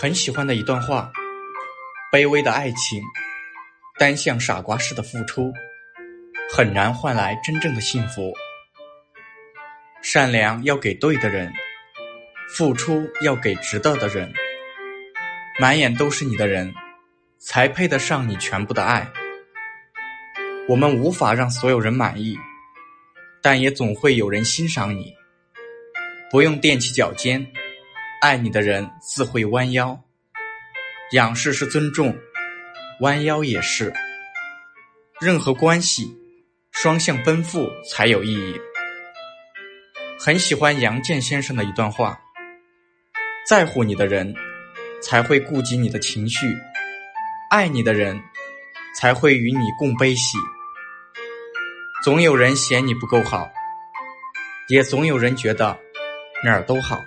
很喜欢的一段话：卑微的爱情，单向傻瓜式的付出，很难换来真正的幸福。善良要给对的人，付出要给值得的人。满眼都是你的人，才配得上你全部的爱。我们无法让所有人满意，但也总会有人欣赏你。不用踮起脚尖。爱你的人自会弯腰，仰视是尊重，弯腰也是。任何关系，双向奔赴才有意义。很喜欢杨健先生的一段话：在乎你的人，才会顾及你的情绪；爱你的人，才会与你共悲喜。总有人嫌你不够好，也总有人觉得哪儿都好。